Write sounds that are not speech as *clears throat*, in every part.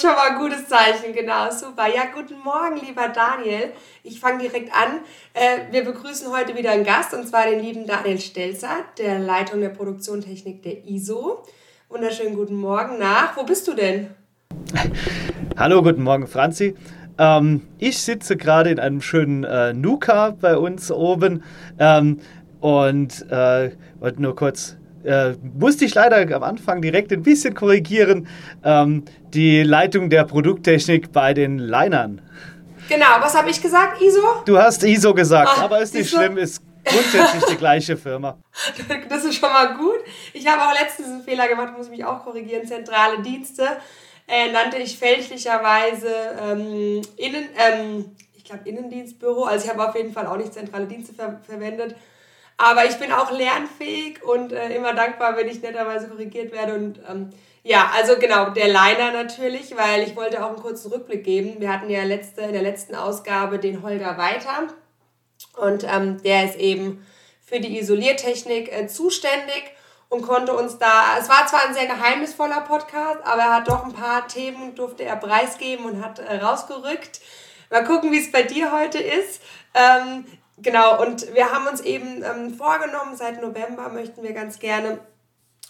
ist schon mal ein gutes Zeichen, genau, super. Ja, guten Morgen, lieber Daniel. Ich fange direkt an. Äh, wir begrüßen heute wieder einen Gast, und zwar den lieben Daniel Stelzer, der Leitung der Produktionstechnik der ISO. Wunderschönen guten Morgen nach. Wo bist du denn? *laughs* Hallo, guten Morgen, Franzi. Ähm, ich sitze gerade in einem schönen äh, Nuka bei uns oben ähm, und äh, wollte nur kurz äh, musste ich leider am Anfang direkt ein bisschen korrigieren, ähm, die Leitung der Produkttechnik bei den Linern. Genau, was habe ich gesagt? ISO? Du hast ISO gesagt, Ach, aber ist nicht schlimm, ist grundsätzlich die gleiche Firma. *laughs* Das ist schon mal gut. Ich habe auch letztens einen Fehler gemacht, muss mich auch korrigieren. Zentrale Dienste äh, nannte ich fälschlicherweise ähm, Innen, ähm, ich glaube Innendienstbüro. Also ich habe auf jeden Fall auch nicht zentrale Dienste ver verwendet. Aber ich bin auch lernfähig und äh, immer dankbar, wenn ich netterweise korrigiert werde. Und ähm, ja, also genau, der Liner natürlich, weil ich wollte auch einen kurzen Rückblick geben. Wir hatten ja letzte, in der letzten Ausgabe den Holger Weiter und ähm, der ist eben für die Isoliertechnik äh, zuständig und konnte uns da, es war zwar ein sehr geheimnisvoller Podcast, aber er hat doch ein paar Themen, durfte er preisgeben und hat äh, rausgerückt. Mal gucken, wie es bei dir heute ist. Ähm, Genau, und wir haben uns eben ähm, vorgenommen, seit November möchten wir ganz gerne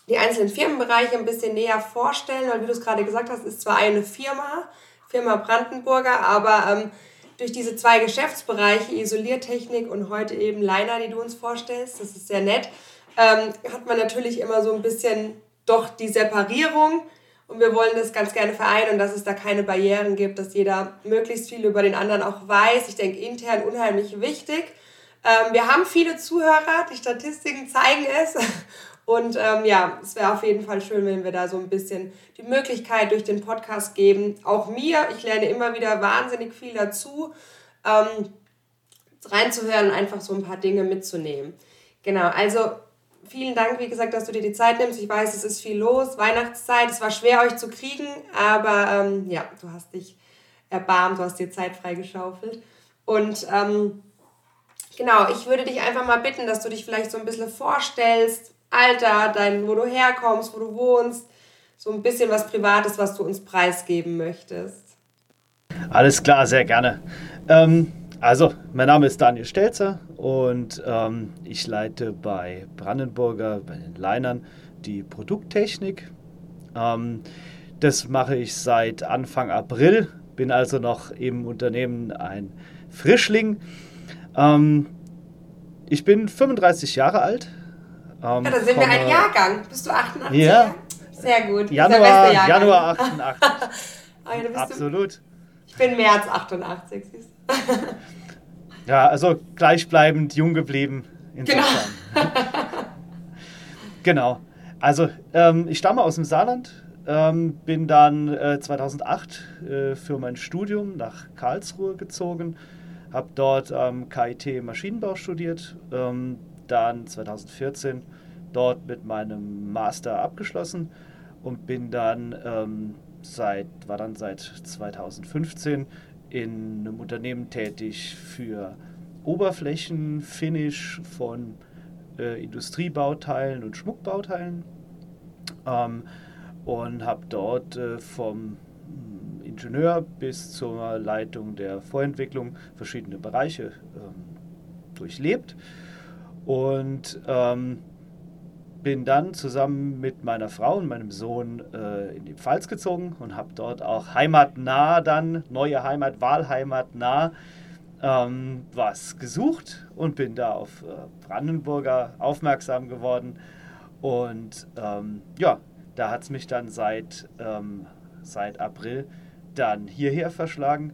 die einzelnen Firmenbereiche ein bisschen näher vorstellen, weil wie du es gerade gesagt hast, ist zwar eine Firma, Firma Brandenburger, aber ähm, durch diese zwei Geschäftsbereiche, Isoliertechnik und heute eben Liner, die du uns vorstellst, das ist sehr nett, ähm, hat man natürlich immer so ein bisschen doch die Separierung und wir wollen das ganz gerne vereinen und dass es da keine Barrieren gibt, dass jeder möglichst viel über den anderen auch weiß. Ich denke, intern unheimlich wichtig. Ähm, wir haben viele Zuhörer, die Statistiken zeigen es. *laughs* Und ähm, ja, es wäre auf jeden Fall schön, wenn wir da so ein bisschen die Möglichkeit durch den Podcast geben. Auch mir, ich lerne immer wieder wahnsinnig viel dazu, ähm, reinzuhören und einfach so ein paar Dinge mitzunehmen. Genau, also vielen Dank, wie gesagt, dass du dir die Zeit nimmst. Ich weiß, es ist viel los, Weihnachtszeit, es war schwer, euch zu kriegen, aber ähm, ja, du hast dich erbarmt, du hast dir Zeit freigeschaufelt. Und ähm, genau, ich würde dich einfach mal bitten, dass du dich vielleicht so ein bisschen vorstellst, Alter, dein, wo du herkommst, wo du wohnst, so ein bisschen was Privates, was du uns preisgeben möchtest. Alles klar, sehr gerne. Ähm, also, mein Name ist Daniel Stelzer und ähm, ich leite bei Brandenburger, bei den Linern, die Produkttechnik. Ähm, das mache ich seit Anfang April, bin also noch im Unternehmen ein Frischling. Ähm, ich bin 35 Jahre alt. Ähm, ja, da sind wir ein Jahrgang. Bist du 88? Ja. Sehr gut. Januar, Januar *laughs* 88. oh, ja, Absolut. Du, ich bin März 88, siehst du. Ja, also gleichbleibend jung geblieben. Insofern. Genau. *laughs* genau. Also, ähm, ich stamme aus dem Saarland, ähm, bin dann äh, 2008 äh, für mein Studium nach Karlsruhe gezogen habe dort am ähm, KIT Maschinenbau studiert, ähm, dann 2014 dort mit meinem Master abgeschlossen und bin dann ähm, seit, war dann seit 2015 in einem Unternehmen tätig für Oberflächenfinish von äh, Industriebauteilen und Schmuckbauteilen. Ähm, und habe dort äh, vom Ingenieur bis zur Leitung der Vorentwicklung verschiedene Bereiche ähm, durchlebt. Und ähm, bin dann zusammen mit meiner Frau und meinem Sohn äh, in die Pfalz gezogen und habe dort auch heimatnah dann, neue Heimat, Wahlheimatnah, ähm, was gesucht und bin da auf äh, Brandenburger aufmerksam geworden. Und ähm, ja, da hat es mich dann seit, ähm, seit April dann hierher verschlagen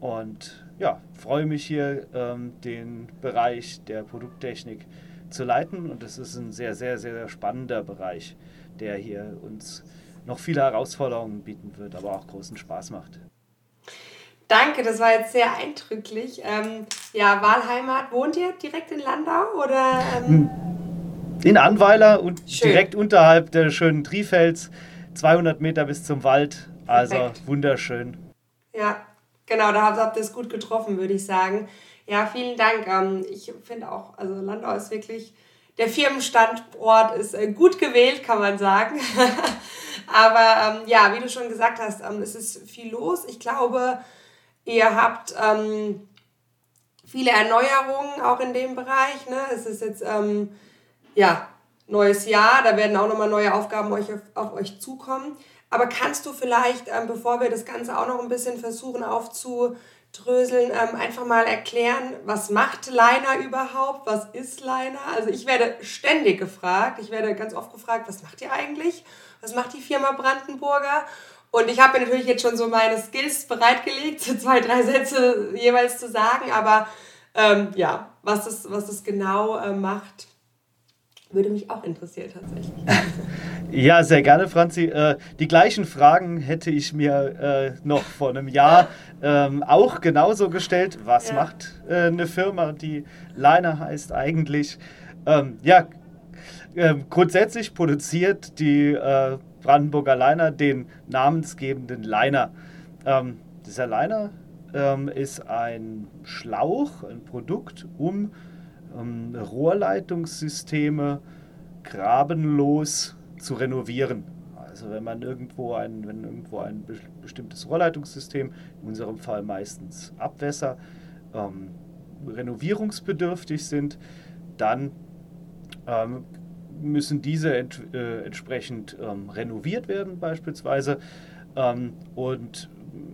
und ja, freue mich hier ähm, den Bereich der Produkttechnik leiten und es ist ein sehr, sehr, sehr spannender Bereich, der hier uns noch viele Herausforderungen bieten wird, aber auch großen Spaß macht. Danke, das war jetzt sehr eindrücklich. Ähm, ja, Wahlheimat, wohnt ihr direkt in Landau oder? Ähm? In Anweiler und Schön. direkt unterhalb der schönen Trifels, 200 Meter bis zum Wald. Also Perfekt. wunderschön. Ja, genau, da habt ihr es gut getroffen, würde ich sagen. Ja, vielen Dank. Ähm, ich finde auch, also Landau ist wirklich der Firmenstandort ist äh, gut gewählt, kann man sagen. *laughs* Aber ähm, ja, wie du schon gesagt hast, ähm, es ist viel los. Ich glaube, ihr habt viele Erneuerungen auch in dem Bereich. Ne? Es ist jetzt ja neues Jahr, da werden auch nochmal neue Aufgaben auf, euch zukommen. Aber kannst du vielleicht, bevor wir das Ganze auch noch ein bisschen versuchen aufzudröseln, ähm, einfach mal erklären, was macht Liner überhaupt? Was ist Liner? Also ich werde ständig gefragt, ich werde ganz oft gefragt, was macht ihr eigentlich? Was macht die Firma Brandenburger? Und ich habe mir natürlich jetzt schon so meine Skills bereitgelegt, *laughs* zwei, drei Sätze jeweils zu sagen, aber ähm, ja, was das, was das genau äh, macht, würde mich auch interessieren tatsächlich. *laughs* Ja, sehr gerne, Franzi. Äh, die gleichen Fragen hätte ich mir äh, noch vor einem Jahr *laughs* ähm, auch genauso gestellt. Was ja. macht äh, eine Firma, die Liner heißt eigentlich? Ähm, ja, ähm, grundsätzlich produziert die äh, Brandenburger Liner den namensgebenden Liner. Ähm, dieser Liner ähm, ist ein Schlauch, ein Produkt, um ähm, Rohrleitungssysteme grabenlos zu renovieren. Also wenn man irgendwo ein, wenn irgendwo ein bestimmtes Rohrleitungssystem, in unserem Fall meistens Abwässer, ähm, renovierungsbedürftig sind, dann ähm, müssen diese ent, äh, entsprechend ähm, renoviert werden beispielsweise. Ähm, und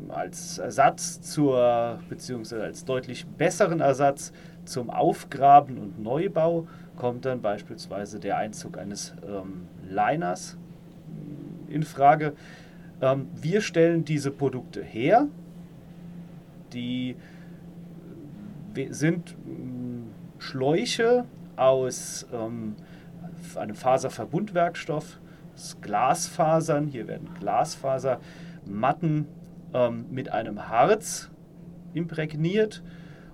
als Ersatz zur, beziehungsweise als deutlich besseren Ersatz zum Aufgraben und Neubau kommt dann beispielsweise der Einzug eines ähm, Liners in Frage. Ähm, wir stellen diese Produkte her. Die sind äh, Schläuche aus ähm, einem Faserverbundwerkstoff, Glasfasern. Hier werden Glasfasermatten ähm, mit einem Harz imprägniert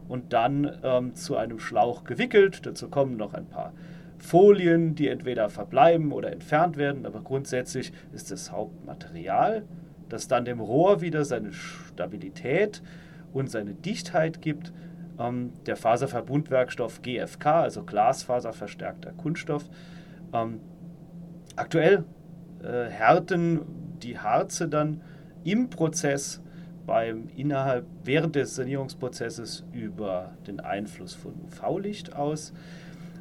und dann ähm, zu einem Schlauch gewickelt. Dazu kommen noch ein paar Folien, die entweder verbleiben oder entfernt werden, aber grundsätzlich ist das Hauptmaterial, das dann dem Rohr wieder seine Stabilität und seine Dichtheit gibt. Ähm, der Faserverbundwerkstoff GFK, also Glasfaserverstärkter Kunststoff. Ähm, aktuell äh, härten die Harze dann im Prozess beim innerhalb während des Sanierungsprozesses über den Einfluss von UV-Licht aus.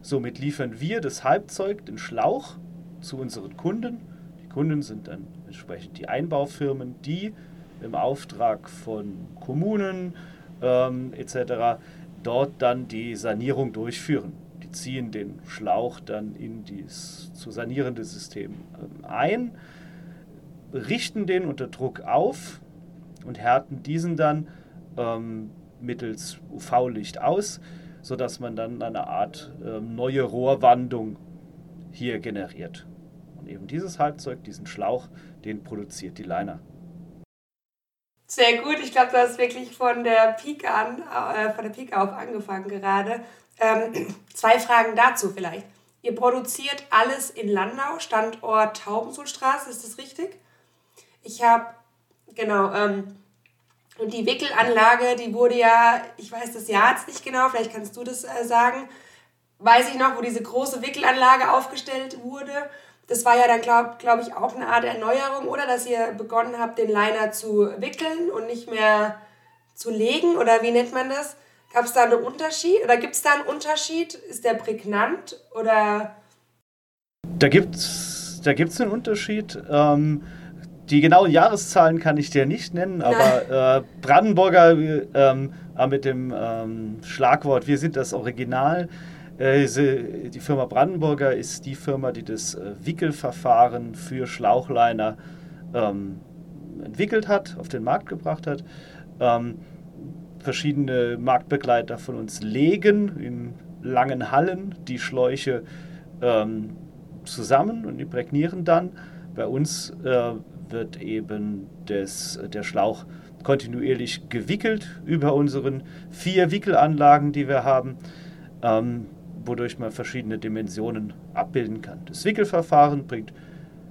Somit liefern wir das Halbzeug, den Schlauch, zu unseren Kunden. Die Kunden sind dann entsprechend die Einbaufirmen, die im Auftrag von Kommunen ähm, etc. dort dann die Sanierung durchführen. Die ziehen den Schlauch dann in das zu sanierende System ähm, ein, richten den unter Druck auf, und härten diesen dann ähm, mittels UV-Licht aus, sodass man dann eine Art ähm, neue Rohrwandung hier generiert. Und eben dieses Halbzeug, diesen Schlauch, den produziert die Liner. Sehr gut, ich glaube, du hast wirklich von der Pike an, äh, von der Pike auf angefangen gerade. Ähm, *clears throat* zwei Fragen dazu vielleicht. Ihr produziert alles in Landau, Standort Taubensulstraße, ist das richtig? Ich habe Genau. Ähm, und die Wickelanlage, die wurde ja, ich weiß das Jahr jetzt nicht genau, vielleicht kannst du das äh, sagen, weiß ich noch, wo diese große Wickelanlage aufgestellt wurde. Das war ja dann, glaube glaub ich, auch eine Art Erneuerung, oder? Dass ihr begonnen habt, den Liner zu wickeln und nicht mehr zu legen, oder wie nennt man das? Gab es da einen Unterschied? Oder gibt es da einen Unterschied? Ist der prägnant oder? Da gibt es da gibt's einen Unterschied. Ähm, die genauen Jahreszahlen kann ich dir nicht nennen, aber äh, Brandenburger ähm, mit dem ähm, Schlagwort Wir sind das Original. Äh, die Firma Brandenburger ist die Firma, die das äh, Wickelverfahren für Schlauchliner ähm, entwickelt hat, auf den Markt gebracht hat. Ähm, verschiedene Marktbegleiter von uns legen in langen Hallen die Schläuche ähm, zusammen und imprägnieren dann. Bei uns äh, wird eben des, der Schlauch kontinuierlich gewickelt über unseren vier Wickelanlagen, die wir haben, ähm, wodurch man verschiedene Dimensionen abbilden kann. Das Wickelverfahren bringt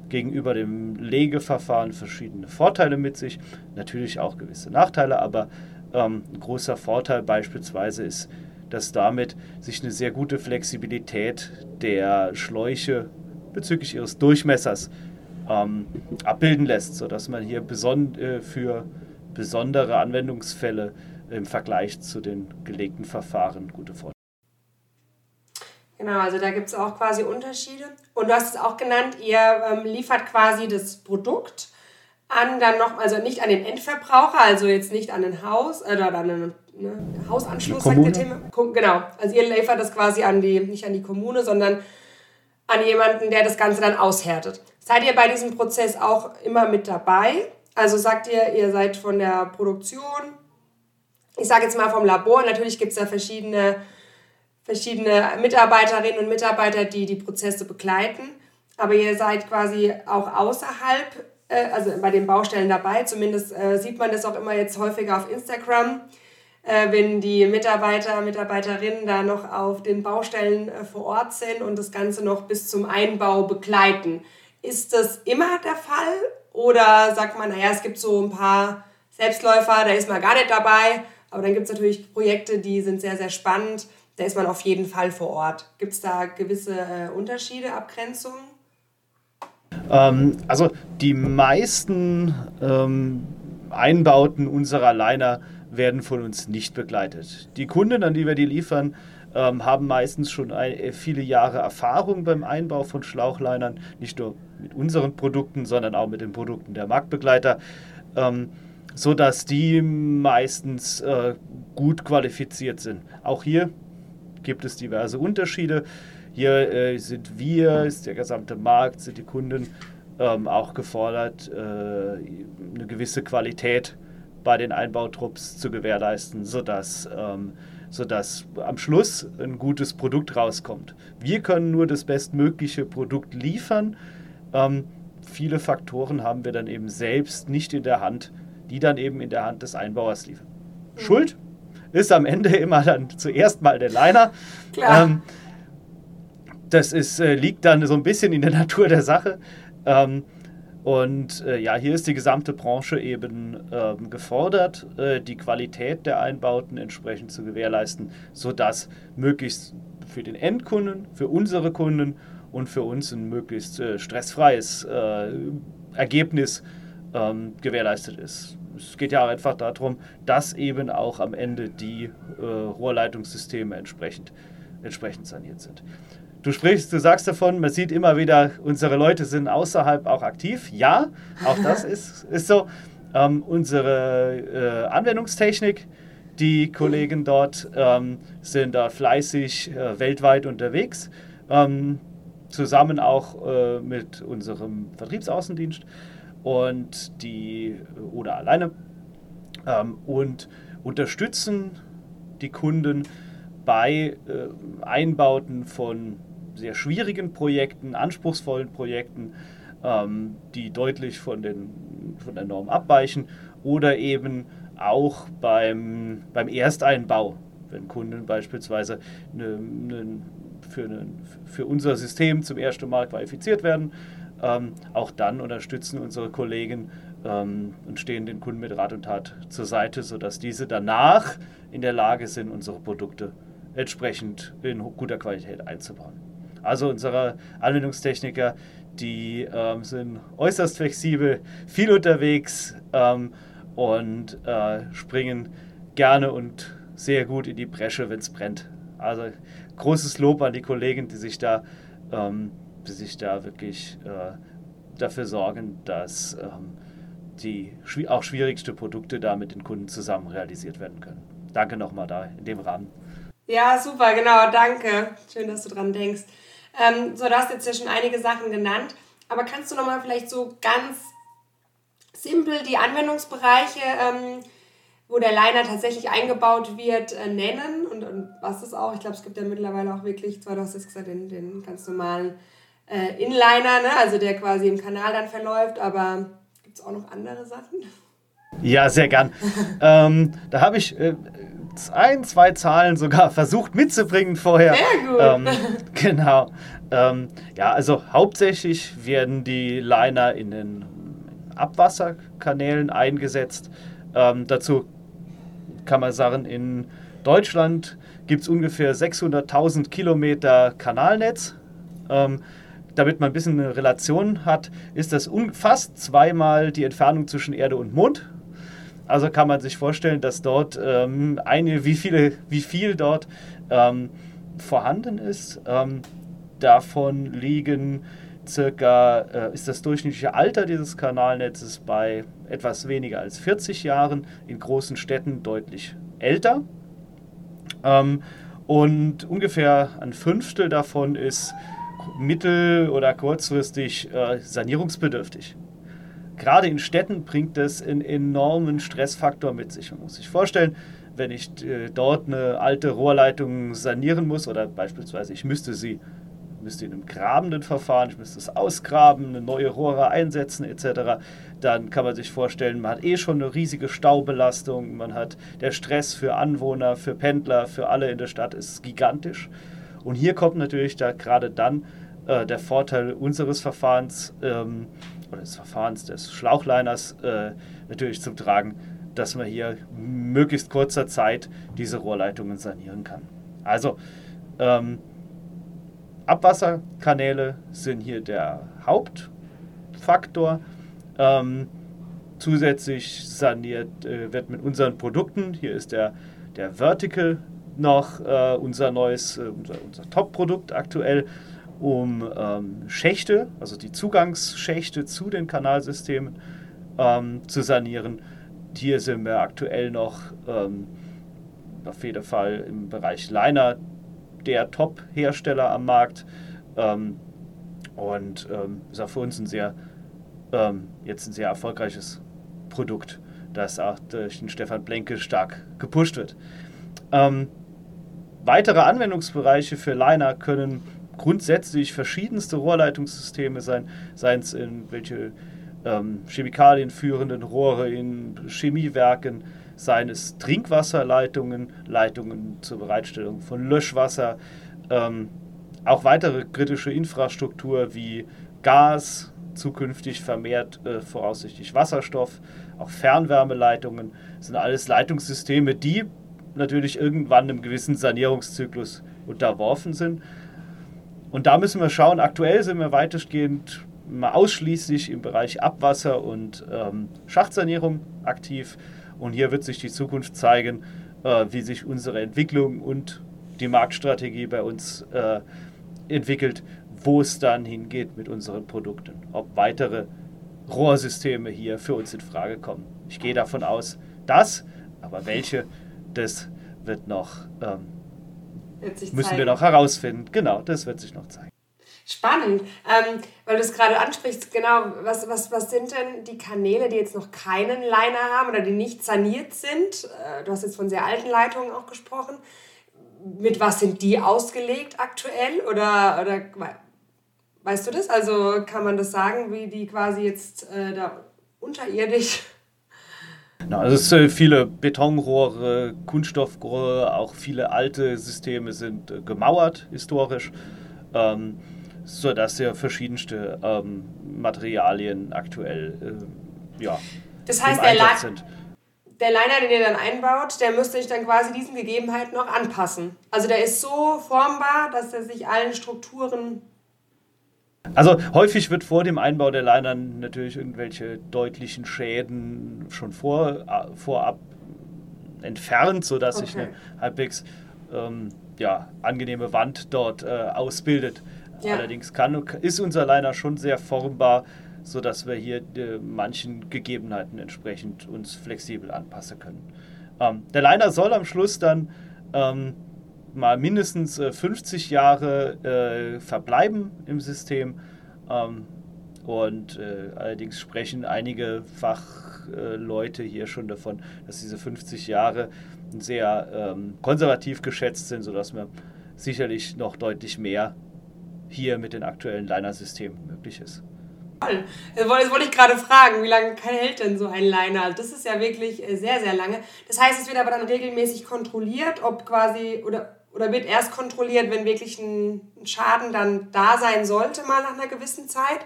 gegenüber dem Legeverfahren verschiedene Vorteile mit sich, natürlich auch gewisse Nachteile, aber ähm, ein großer Vorteil beispielsweise ist dass damit sich eine sehr gute Flexibilität der Schläuche bezüglich ihres Durchmessers ähm, abbilden lässt, sodass man hier beson äh, für besondere Anwendungsfälle im Vergleich zu den gelegten Verfahren gute Vorteile. Genau, also da gibt es auch quasi Unterschiede. Und du hast es auch genannt, ihr ähm, liefert quasi das Produkt an dann noch, also nicht an den Endverbraucher, also jetzt nicht an ein Haus äh, oder an einen ne, Hausanschluss, sagt der Thema. Genau, also ihr liefert das quasi an die, nicht an die Kommune, sondern an jemanden, der das Ganze dann aushärtet. Seid ihr bei diesem Prozess auch immer mit dabei? Also sagt ihr, ihr seid von der Produktion, ich sage jetzt mal vom Labor, natürlich gibt es da verschiedene, verschiedene Mitarbeiterinnen und Mitarbeiter, die die Prozesse begleiten, aber ihr seid quasi auch außerhalb, äh, also bei den Baustellen dabei, zumindest äh, sieht man das auch immer jetzt häufiger auf Instagram, äh, wenn die Mitarbeiter, Mitarbeiterinnen da noch auf den Baustellen äh, vor Ort sind und das Ganze noch bis zum Einbau begleiten. Ist das immer der Fall oder sagt man, naja, es gibt so ein paar Selbstläufer, da ist man gar nicht dabei. Aber dann gibt es natürlich Projekte, die sind sehr, sehr spannend. Da ist man auf jeden Fall vor Ort. Gibt es da gewisse äh, Unterschiede, Abgrenzungen? Ähm, also die meisten ähm, Einbauten unserer Liner werden von uns nicht begleitet. Die Kunden, an die wir die liefern, ähm, haben meistens schon äh, viele Jahre Erfahrung beim Einbau von Schlauchlinern, nicht nur mit unseren Produkten, sondern auch mit den Produkten der Marktbegleiter, ähm, sodass die meistens äh, gut qualifiziert sind. Auch hier gibt es diverse Unterschiede. Hier äh, sind wir, ist der gesamte Markt, sind die Kunden ähm, auch gefordert, äh, eine gewisse Qualität bei den Einbautrupps zu gewährleisten, sodass ähm, sodass am Schluss ein gutes Produkt rauskommt. Wir können nur das bestmögliche Produkt liefern. Ähm, viele Faktoren haben wir dann eben selbst nicht in der Hand, die dann eben in der Hand des Einbauers liefern. Mhm. Schuld ist am Ende immer dann zuerst mal der Liner. Klar. Ähm, das ist, äh, liegt dann so ein bisschen in der Natur der Sache. Ähm, und äh, ja, hier ist die gesamte Branche eben ähm, gefordert, äh, die Qualität der Einbauten entsprechend zu gewährleisten, sodass möglichst für den Endkunden, für unsere Kunden und für uns ein möglichst äh, stressfreies äh, Ergebnis ähm, gewährleistet ist. Es geht ja auch einfach darum, dass eben auch am Ende die äh, Rohrleitungssysteme entsprechend, entsprechend saniert sind. Du sprichst, du sagst davon, man sieht immer wieder, unsere Leute sind außerhalb auch aktiv. Ja, auch das *laughs* ist, ist so. Ähm, unsere äh, Anwendungstechnik, die Kollegen dort ähm, sind da fleißig äh, weltweit unterwegs, ähm, zusammen auch äh, mit unserem Vertriebsaußendienst und die oder alleine ähm, und unterstützen die Kunden bei äh, Einbauten von sehr schwierigen Projekten, anspruchsvollen Projekten, ähm, die deutlich von, den, von der Norm abweichen oder eben auch beim, beim Ersteinbau, wenn Kunden beispielsweise eine, eine, für, eine, für unser System zum ersten Mal qualifiziert werden. Ähm, auch dann unterstützen unsere Kollegen ähm, und stehen den Kunden mit Rat und Tat zur Seite, sodass diese danach in der Lage sind, unsere Produkte entsprechend in guter Qualität einzubauen. Also unsere Anwendungstechniker, die ähm, sind äußerst flexibel, viel unterwegs ähm, und äh, springen gerne und sehr gut in die Bresche, wenn es brennt. Also großes Lob an die Kollegen, die sich da, ähm, die sich da wirklich äh, dafür sorgen, dass ähm, die auch schwierigste Produkte da mit den Kunden zusammen realisiert werden können. Danke nochmal da in dem Rahmen. Ja, super, genau, danke. Schön, dass du dran denkst. Ähm, so, du hast jetzt ja schon einige Sachen genannt, aber kannst du nochmal vielleicht so ganz simpel die Anwendungsbereiche, ähm, wo der Liner tatsächlich eingebaut wird, äh, nennen und, und was ist auch? Ich glaube, es gibt ja mittlerweile auch wirklich, zwar du hast jetzt gesagt, den, den ganz normalen äh, Inliner, ne? also der quasi im Kanal dann verläuft, aber gibt es auch noch andere Sachen? Ja, sehr gern. *laughs* ähm, da habe ich äh, ein, zwei Zahlen sogar *laughs* versucht mitzubringen vorher. Sehr gut. Ähm, *laughs* genau. Ähm, ja, also hauptsächlich werden die Liner in den Abwasserkanälen eingesetzt. Ähm, dazu kann man sagen, in Deutschland gibt es ungefähr 600.000 Kilometer Kanalnetz. Ähm, damit man ein bisschen eine Relation hat, ist das fast zweimal die Entfernung zwischen Erde und Mond. Also kann man sich vorstellen, dass dort ähm, eine, wie, viele, wie viel dort ähm, vorhanden ist. Ähm, davon liegen circa, äh, ist das durchschnittliche Alter dieses Kanalnetzes bei etwas weniger als 40 Jahren, in großen Städten deutlich älter. Ähm, und ungefähr ein Fünftel davon ist mittel- oder kurzfristig äh, sanierungsbedürftig gerade in Städten bringt das einen enormen Stressfaktor mit sich. Man muss sich vorstellen, wenn ich äh, dort eine alte Rohrleitung sanieren muss oder beispielsweise ich müsste sie müsste in einem grabenden Verfahren, ich müsste es ausgraben, eine neue Rohre einsetzen etc., dann kann man sich vorstellen, man hat eh schon eine riesige Staubelastung, man hat der Stress für Anwohner, für Pendler, für alle in der Stadt ist gigantisch. Und hier kommt natürlich da gerade dann äh, der Vorteil unseres Verfahrens, ähm, oder des Verfahrens des Schlauchliners äh, natürlich zum Tragen, dass man hier möglichst kurzer Zeit diese Rohrleitungen sanieren kann. Also ähm, Abwasserkanäle sind hier der Hauptfaktor. Ähm, zusätzlich saniert äh, wird mit unseren Produkten, hier ist der, der Vertical noch äh, unser neues, äh, unser, unser Top-Produkt aktuell, um ähm, Schächte, also die Zugangsschächte zu den Kanalsystemen ähm, zu sanieren. Hier sind wir aktuell noch ähm, auf jeden Fall im Bereich Liner der Top-Hersteller am Markt ähm, und ähm, ist auch für uns ein sehr ähm, jetzt ein sehr erfolgreiches Produkt, das auch durch den Stefan Blenke stark gepusht wird. weitere Anwendungsbereiche für Liner können grundsätzlich verschiedenste Rohrleitungssysteme sein, seien es in welche ähm, Chemikalien führenden Rohre in Chemiewerken, seien es Trinkwasserleitungen, Leitungen zur Bereitstellung von Löschwasser, ähm, auch weitere kritische Infrastruktur wie Gas, zukünftig vermehrt äh, voraussichtlich Wasserstoff, auch Fernwärmeleitungen, sind alles Leitungssysteme, die natürlich irgendwann einem gewissen Sanierungszyklus unterworfen sind und da müssen wir schauen, aktuell sind wir weitestgehend mal ausschließlich im Bereich Abwasser und ähm, Schachtsanierung aktiv. Und hier wird sich die Zukunft zeigen, äh, wie sich unsere Entwicklung und die Marktstrategie bei uns äh, entwickelt, wo es dann hingeht mit unseren Produkten. Ob weitere Rohrsysteme hier für uns in Frage kommen. Ich gehe davon aus, dass, aber welche, das wird noch ähm, müssen zeigen. wir noch herausfinden. Genau, das wird sich noch zeigen. Spannend, ähm, weil du es gerade ansprichst, genau, was, was, was sind denn die Kanäle, die jetzt noch keinen Liner haben oder die nicht saniert sind? Äh, du hast jetzt von sehr alten Leitungen auch gesprochen. Mit was sind die ausgelegt aktuell? Oder, oder weißt du das? Also kann man das sagen, wie die quasi jetzt äh, da unterirdisch Genau, also es sind viele Betonrohre, Kunststoffrohre, auch viele alte Systeme sind äh, gemauert historisch, ähm, sodass ja verschiedenste ähm, Materialien aktuell äh, ja, das heißt, der, La sind. der Liner, den ihr dann einbaut, der müsste sich dann quasi diesen Gegebenheiten auch anpassen. Also der ist so formbar, dass er sich allen Strukturen also häufig wird vor dem Einbau der Liner natürlich irgendwelche deutlichen Schäden schon vor, äh, vorab entfernt, sodass okay. sich eine halbwegs ähm, ja, angenehme Wand dort äh, ausbildet. Ja. Allerdings kann, ist unser Liner schon sehr formbar, sodass wir hier äh, manchen Gegebenheiten entsprechend uns flexibel anpassen können. Ähm, der Liner soll am Schluss dann ähm, mal mindestens äh, 50 Jahre äh, verbleiben im System. Ähm, und äh, allerdings sprechen einige Fachleute hier schon davon, dass diese 50 Jahre sehr ähm, konservativ geschätzt sind, sodass wir sicherlich noch deutlich mehr hier mit den aktuellen Liner-Systemen möglich ist. Jetzt wollte ich gerade fragen, wie lange hält denn so ein Liner? Das ist ja wirklich äh, sehr, sehr lange. Das heißt, es wird aber dann regelmäßig kontrolliert, ob quasi, oder oder wird erst kontrolliert, wenn wirklich ein Schaden dann da sein sollte, mal nach einer gewissen Zeit?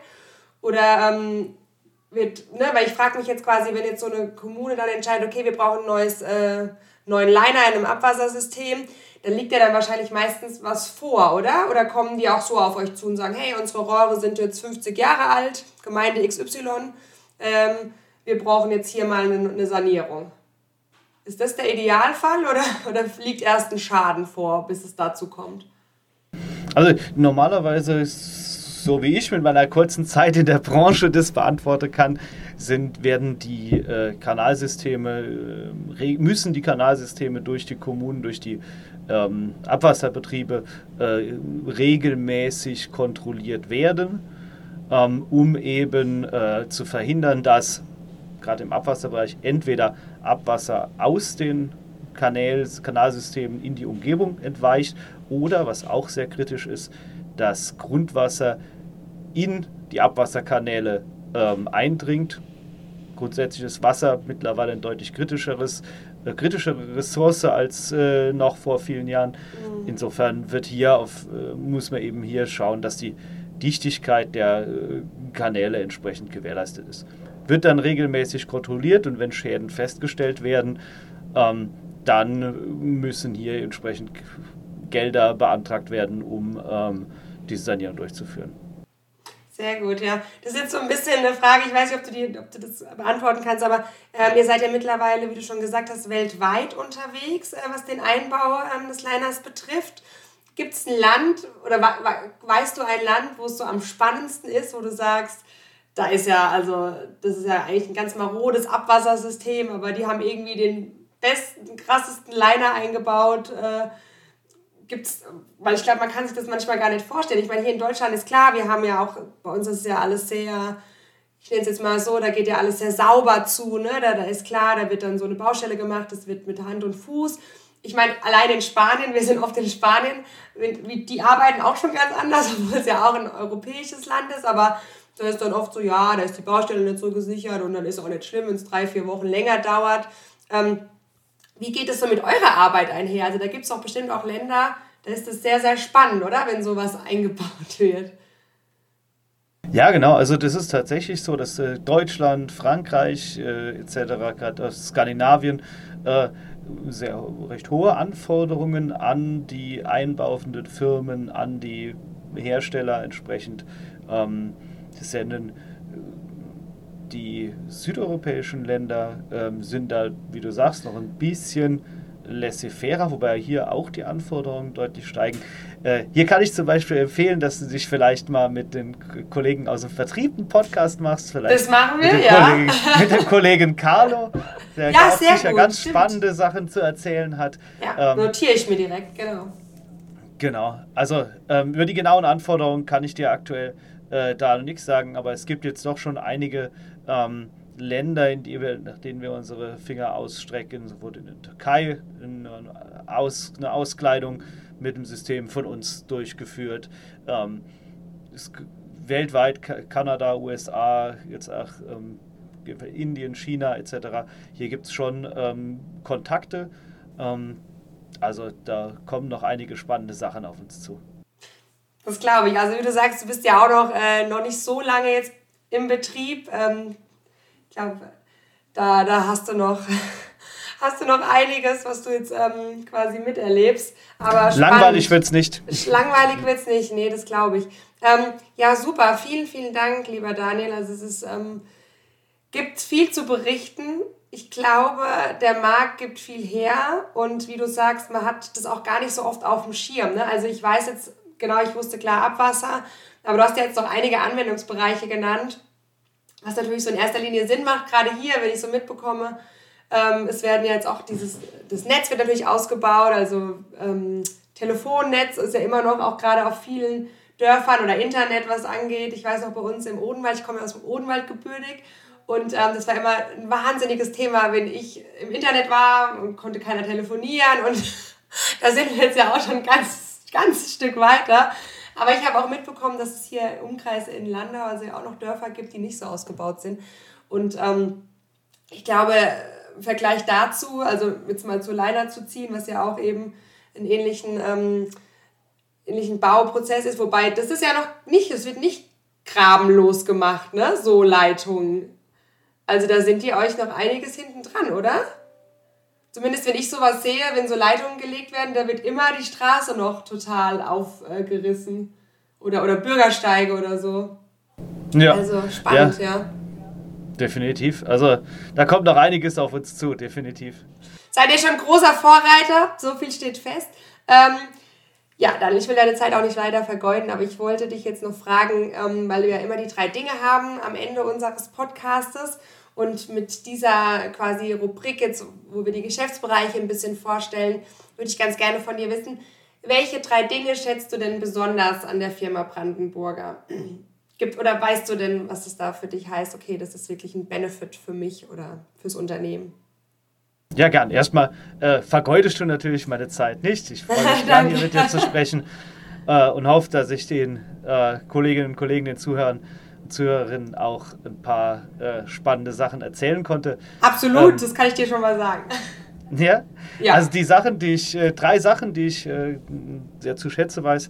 Oder ähm, wird, ne, weil ich frage mich jetzt quasi, wenn jetzt so eine Kommune dann entscheidet, okay, wir brauchen ein neues, äh, neuen Liner in einem Abwassersystem, dann liegt ja dann wahrscheinlich meistens was vor, oder? Oder kommen die auch so auf euch zu und sagen, hey, unsere Rohre sind jetzt 50 Jahre alt, Gemeinde XY, ähm, wir brauchen jetzt hier mal eine, eine Sanierung. Ist das der Idealfall oder, oder liegt erst ein Schaden vor, bis es dazu kommt? Also normalerweise ist so wie ich mit meiner kurzen Zeit in der Branche das beantworten kann, sind, werden die äh, Kanalsysteme, äh, müssen die Kanalsysteme durch die Kommunen, durch die ähm, Abwasserbetriebe äh, regelmäßig kontrolliert werden, ähm, um eben äh, zu verhindern, dass gerade im Abwasserbereich entweder Abwasser aus den Kanäl, Kanalsystemen in die Umgebung entweicht oder, was auch sehr kritisch ist, das Grundwasser in die Abwasserkanäle ähm, eindringt. Grundsätzlich ist Wasser mittlerweile ein deutlich kritischeres, äh, kritischere Ressource als äh, noch vor vielen Jahren. Mhm. Insofern wird hier auf, äh, muss man eben hier schauen, dass die Dichtigkeit der äh, Kanäle entsprechend gewährleistet ist. Wird dann regelmäßig kontrolliert und wenn Schäden festgestellt werden, ähm, dann müssen hier entsprechend Gelder beantragt werden, um ähm, diese Sanierung durchzuführen. Sehr gut, ja. Das ist jetzt so ein bisschen eine Frage, ich weiß nicht, ob du, die, ob du das beantworten kannst, aber ähm, ihr seid ja mittlerweile, wie du schon gesagt hast, weltweit unterwegs, äh, was den Einbau ähm, des Liners betrifft. Gibt es ein Land oder weißt du ein Land, wo es so am spannendsten ist, wo du sagst, da ist ja, also, das ist ja eigentlich ein ganz marodes Abwassersystem, aber die haben irgendwie den besten, krassesten Liner eingebaut. Äh, gibt's, weil ich glaube, man kann sich das manchmal gar nicht vorstellen. Ich meine, hier in Deutschland ist klar, wir haben ja auch, bei uns ist ja alles sehr, ich nenne es jetzt mal so, da geht ja alles sehr sauber zu, ne? Da, da ist klar, da wird dann so eine Baustelle gemacht, das wird mit Hand und Fuß. Ich meine, allein in Spanien, wir sind oft in Spanien, die arbeiten auch schon ganz anders, *laughs* obwohl es ja auch ein europäisches Land ist, aber da ist dann oft so, ja, da ist die Baustelle nicht so gesichert und dann ist auch nicht schlimm, wenn es drei, vier Wochen länger dauert. Ähm, wie geht es so mit eurer Arbeit einher? Also da gibt es doch bestimmt auch Länder, da ist es sehr, sehr spannend, oder? Wenn sowas *laughs* eingebaut wird. Ja, genau. Also das ist tatsächlich so, dass äh, Deutschland, Frankreich äh, etc., gerade aus Skandinavien, äh, sehr recht hohe Anforderungen an die einbaufenden Firmen, an die Hersteller entsprechend ähm, senden die südeuropäischen Länder ähm, sind da, wie du sagst, noch ein bisschen laissez-faire, wobei hier auch die Anforderungen deutlich steigen. Äh, hier kann ich zum Beispiel empfehlen, dass du dich vielleicht mal mit den Kollegen aus dem Vertrieb einen Podcast machst. Vielleicht das machen wir, ja. Kollegen, mit dem Kollegen Carlo, der *laughs* ja, sicher gut, ganz stimmt. spannende Sachen zu erzählen hat. Ja, ähm, notiere ich mir direkt, genau. Genau, also ähm, über die genauen Anforderungen kann ich dir aktuell äh, da nichts sagen, aber es gibt jetzt doch schon einige ähm, Länder, in die wir, nach denen wir unsere Finger ausstrecken. So wurde in der Türkei eine, Aus, eine Auskleidung mit dem System von uns durchgeführt. Ähm, weltweit Kanada, USA, jetzt auch ähm, Indien, China etc. Hier gibt es schon ähm, Kontakte. Ähm, also da kommen noch einige spannende Sachen auf uns zu. Das glaube ich. Also wie du sagst, du bist ja auch noch, äh, noch nicht so lange jetzt im Betrieb. Ähm, ich glaube, da, da hast du noch *laughs* hast du noch einiges, was du jetzt ähm, quasi miterlebst. Aber langweilig wird es nicht. Langweilig wird es nicht, nee, das glaube ich. Ähm, ja, super. Vielen, vielen Dank, lieber Daniel. Also es ist, ähm, gibt viel zu berichten. Ich glaube, der Markt gibt viel her und wie du sagst, man hat das auch gar nicht so oft auf dem Schirm. Ne? Also ich weiß jetzt, genau, ich wusste klar Abwasser, aber du hast ja jetzt noch einige Anwendungsbereiche genannt, was natürlich so in erster Linie Sinn macht, gerade hier, wenn ich so mitbekomme. Ähm, es werden ja jetzt auch dieses, das Netz wird natürlich ausgebaut, also ähm, Telefonnetz ist ja immer noch auch gerade auf vielen Dörfern oder Internet, was angeht. Ich weiß auch bei uns im Odenwald, ich komme aus dem Odenwald gebürtig und ähm, das war immer ein wahnsinniges Thema, wenn ich im Internet war und konnte keiner telefonieren und *laughs* da sind wir jetzt ja auch schon ganz, ganz Stück weiter. Aber ich habe auch mitbekommen, dass es hier im Umkreis in Landau also auch noch Dörfer gibt, die nicht so ausgebaut sind. Und ähm, ich glaube, im Vergleich dazu, also jetzt mal zu Leiner zu ziehen, was ja auch eben einen ähnlichen, ähm, ähnlichen Bauprozess ist, wobei das ist ja noch nicht, es wird nicht grabenlos gemacht, ne? so Leitungen. Also da sind die euch noch einiges hinten dran, oder? Zumindest wenn ich sowas sehe, wenn so Leitungen gelegt werden, da wird immer die Straße noch total aufgerissen. Oder, oder Bürgersteige oder so. Ja. Also spannend, ja. ja. Definitiv. Also da kommt noch einiges auf uns zu, definitiv. Seid ihr schon großer Vorreiter? So viel steht fest. Ähm, ja, dann, ich will deine Zeit auch nicht weiter vergeuden, aber ich wollte dich jetzt noch fragen, ähm, weil wir ja immer die drei Dinge haben am Ende unseres Podcastes und mit dieser quasi Rubrik jetzt, wo wir die Geschäftsbereiche ein bisschen vorstellen, würde ich ganz gerne von dir wissen, welche drei Dinge schätzt du denn besonders an der Firma Brandenburger? Gibt, oder weißt du denn, was es da für dich heißt? Okay, das ist wirklich ein Benefit für mich oder fürs Unternehmen. Ja, gern. Erstmal äh, vergeudest du natürlich meine Zeit nicht. Ich freue mich *laughs* gern, hier mit dir zu sprechen äh, und hoffe, dass ich den äh, Kolleginnen und Kollegen, den Zuhörern Zuhörerinnen auch ein paar äh, spannende Sachen erzählen konnte. Absolut, ähm, das kann ich dir schon mal sagen. *laughs* Ja? ja. Also die Sachen, die ich, äh, drei Sachen, die ich äh, sehr zu schätzen weiß.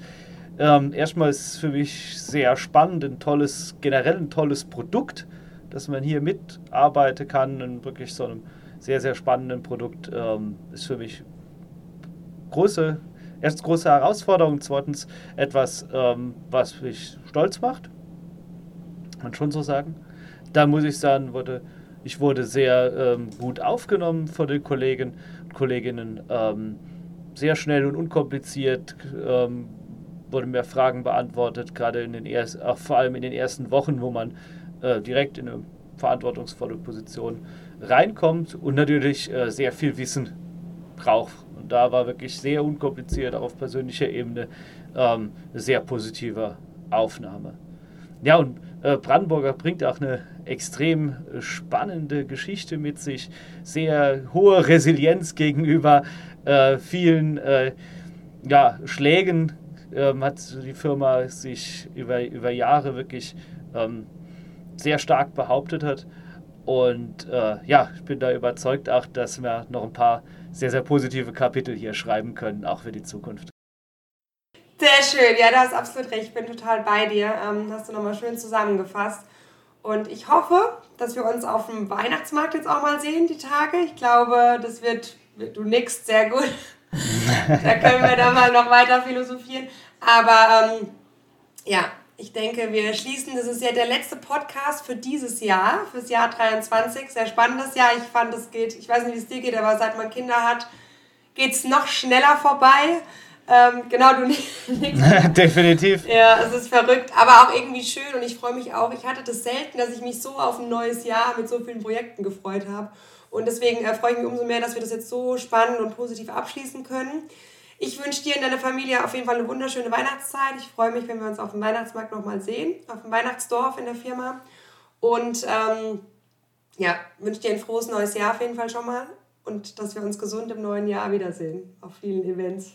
Ähm, erstmal ist es für mich sehr spannend, ein tolles, generell ein tolles Produkt, dass man hier mitarbeiten kann in wirklich so einem sehr, sehr spannenden Produkt. Ähm, ist für mich große, erst große Herausforderung, zweitens etwas, ähm, was mich stolz macht, man schon so sagen. Da muss ich sagen, wurde, ich wurde sehr ähm, gut aufgenommen von den Kollegen und Kolleginnen, ähm, sehr schnell und unkompliziert. Ähm, wurden mehr Fragen beantwortet, gerade in den ersten, auch vor allem in den ersten Wochen, wo man äh, direkt in eine verantwortungsvolle Position reinkommt und natürlich äh, sehr viel Wissen braucht. Und da war wirklich sehr unkompliziert, auch auf persönlicher Ebene, ähm, eine sehr positive Aufnahme. Ja, und äh, Brandenburger bringt auch eine extrem spannende Geschichte mit sich, sehr hohe Resilienz gegenüber äh, vielen äh, ja, Schlägen. Ähm, hat die Firma sich über, über Jahre wirklich ähm, sehr stark behauptet hat. Und äh, ja, ich bin da überzeugt auch, dass wir noch ein paar sehr, sehr positive Kapitel hier schreiben können, auch für die Zukunft. Sehr schön, ja, du hast absolut recht. Ich bin total bei dir. Ähm, hast du nochmal schön zusammengefasst. Und ich hoffe, dass wir uns auf dem Weihnachtsmarkt jetzt auch mal sehen, die Tage. Ich glaube, das wird, du nix sehr gut. *laughs* da können wir dann mal noch weiter philosophieren. Aber ähm, ja, ich denke, wir schließen, das ist ja der letzte Podcast für dieses Jahr, fürs Jahr 23. Sehr spannendes Jahr. Ich fand, es geht, ich weiß nicht, wie es dir geht, aber seit man Kinder hat, geht es noch schneller vorbei. Ähm, genau, du *laughs* nicht. *laughs* Definitiv. Ja, es ist verrückt, aber auch irgendwie schön und ich freue mich auch. Ich hatte das selten, dass ich mich so auf ein neues Jahr mit so vielen Projekten gefreut habe. Und deswegen äh, freue ich mich umso mehr, dass wir das jetzt so spannend und positiv abschließen können. Ich wünsche dir und deiner Familie auf jeden Fall eine wunderschöne Weihnachtszeit. Ich freue mich, wenn wir uns auf dem Weihnachtsmarkt nochmal sehen, auf dem Weihnachtsdorf in der Firma. Und ähm, ja, wünsche dir ein frohes neues Jahr auf jeden Fall schon mal und dass wir uns gesund im neuen Jahr wiedersehen auf vielen Events.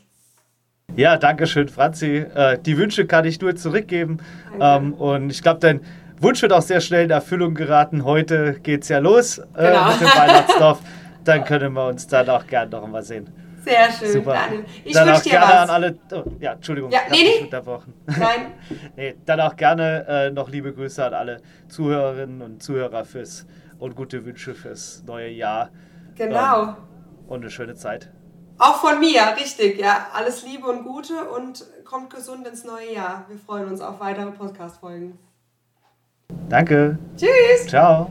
Ja, danke schön, Franzi. Äh, die Wünsche kann ich nur zurückgeben. Ähm, und ich glaube, dein Wunsch wird auch sehr schnell in Erfüllung geraten. Heute geht es ja los äh, genau. mit dem Weihnachtsdorf. Dann können wir uns dann auch gerne noch mal sehen. Sehr schön, Super. Daniel. Ich dann wünsche dir gerne was. an alle. Oh, ja, Entschuldigung, ja, nee, nee. unterbrochen. Nein. *laughs* nee, dann auch gerne äh, noch liebe Grüße an alle Zuhörerinnen und Zuhörer fürs und gute Wünsche fürs neue Jahr. Genau. Ähm, und eine schöne Zeit. Auch von mir, richtig, ja. Alles Liebe und Gute und kommt gesund ins neue Jahr. Wir freuen uns auf weitere Podcast-Folgen. Danke. Tschüss. Ciao.